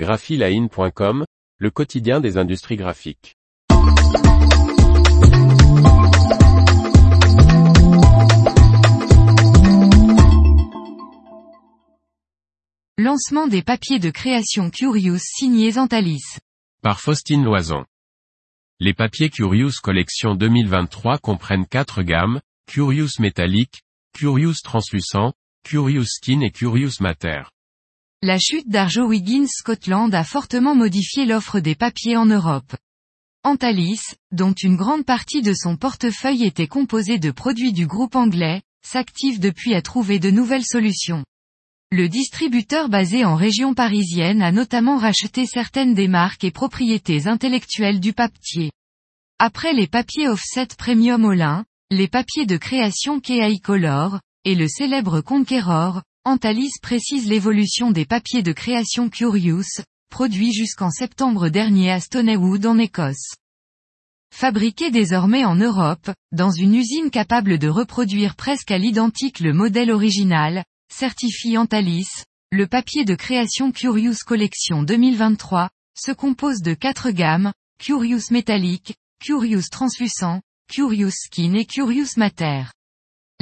graphiline.com, le quotidien des industries graphiques. Lancement des papiers de création Curious signés Antalis. Par Faustine Loison. Les papiers Curious Collection 2023 comprennent quatre gammes, Curious Métallique, Curious Translucent, Curious Skin et Curious Matter. La chute d'Arjo Wiggins Scotland a fortement modifié l'offre des papiers en Europe. Antalis, dont une grande partie de son portefeuille était composée de produits du groupe anglais, s'active depuis à trouver de nouvelles solutions. Le distributeur basé en région parisienne a notamment racheté certaines des marques et propriétés intellectuelles du papier. Après les papiers offset premium Olin, les papiers de création KI Color, et le célèbre Conqueror, Antalis précise l'évolution des papiers de création Curious, produits jusqu'en septembre dernier à Stoneywood en Écosse. Fabriqué désormais en Europe, dans une usine capable de reproduire presque à l'identique le modèle original, certifie Antalis, le papier de création Curious Collection 2023, se compose de quatre gammes, Curious Métallique, Curious Translucent, Curious Skin et Curious Matter.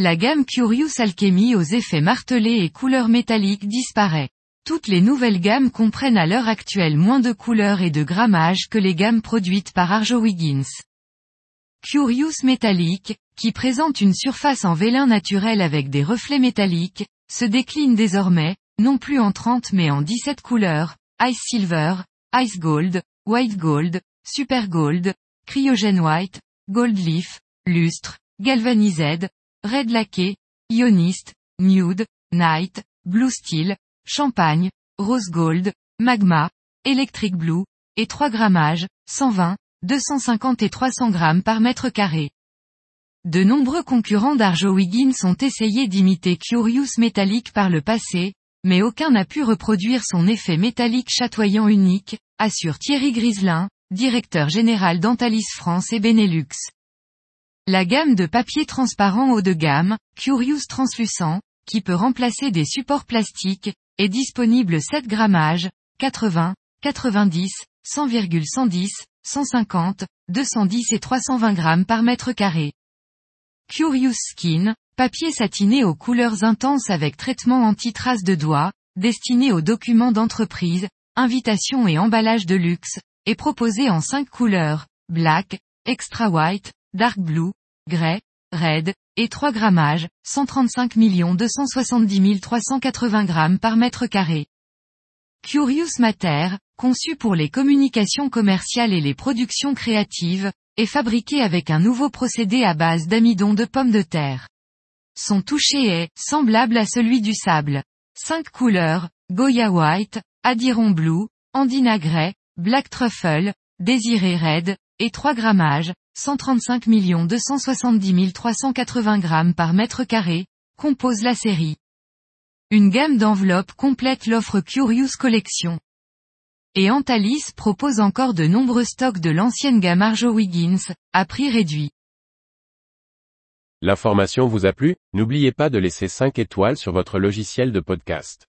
La gamme Curious Alchemy aux effets martelés et couleurs métalliques disparaît. Toutes les nouvelles gammes comprennent à l'heure actuelle moins de couleurs et de grammage que les gammes produites par Arjo Wiggins. Curious Métallique, qui présente une surface en vélin naturel avec des reflets métalliques, se décline désormais, non plus en 30 mais en 17 couleurs, Ice Silver, Ice Gold, White Gold, Super Gold, Cryogen White, Gold Leaf, Lustre, Galvanized, Red Laqué, Ionist, Nude, Night, Blue Steel, Champagne, Rose Gold, Magma, Electric Blue, et 3 grammages, 120, 250 et 300 grammes par mètre carré. De nombreux concurrents d'Arjo Wiggins ont essayé d'imiter Curious Metallic par le passé, mais aucun n'a pu reproduire son effet métallique chatoyant unique, assure Thierry Griselin, directeur général d'Antalis France et Benelux. La gamme de papier transparent haut de gamme, Curious Translucent, qui peut remplacer des supports plastiques, est disponible 7 grammages, 80, 90, 100,110, 150, 210 et 320 grammes par mètre carré. Curious Skin, papier satiné aux couleurs intenses avec traitement anti-traces de doigts, destiné aux documents d'entreprise, invitations et emballage de luxe, est proposé en 5 couleurs, black, extra white, dark blue, grey, red, et 3 grammages, 135 270 380 grammes par mètre carré. Curious Matter, conçu pour les communications commerciales et les productions créatives, est fabriqué avec un nouveau procédé à base d'amidon de pommes de terre. Son toucher est semblable à celui du sable. Cinq couleurs, Goya White, Adiron Blue, Andina Grey, Black Truffle, Désiré Red, et 3 grammages, 135 270 380 grammes par mètre carré, composent la série. Une gamme d'enveloppes complète l'offre Curious Collection et Antalis propose encore de nombreux stocks de l'ancienne gamme Arjo Wiggins, à prix réduit. L'information vous a plu? N'oubliez pas de laisser 5 étoiles sur votre logiciel de podcast.